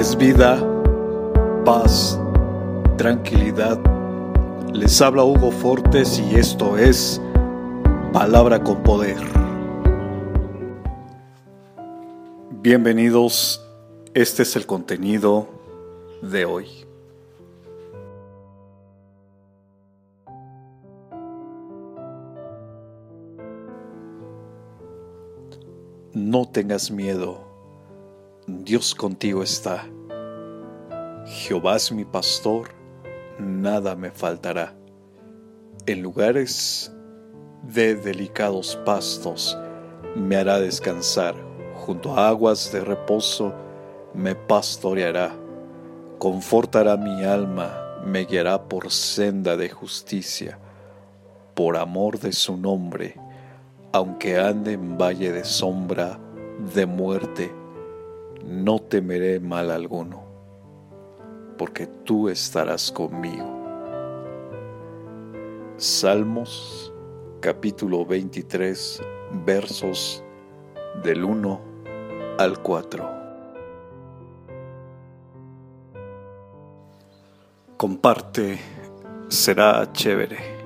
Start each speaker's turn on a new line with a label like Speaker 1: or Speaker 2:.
Speaker 1: es vida, paz, tranquilidad. Les habla Hugo Fortes y esto es Palabra con Poder. Bienvenidos, este es el contenido de hoy. No tengas miedo Dios contigo está. Jehová es mi pastor, nada me faltará. En lugares de delicados pastos me hará descansar, junto a aguas de reposo me pastoreará, confortará mi alma, me guiará por senda de justicia, por amor de su nombre, aunque ande en valle de sombra de muerte, no temeré mal alguno, porque tú estarás conmigo. Salmos capítulo 23 versos del 1 al 4. Comparte, será chévere.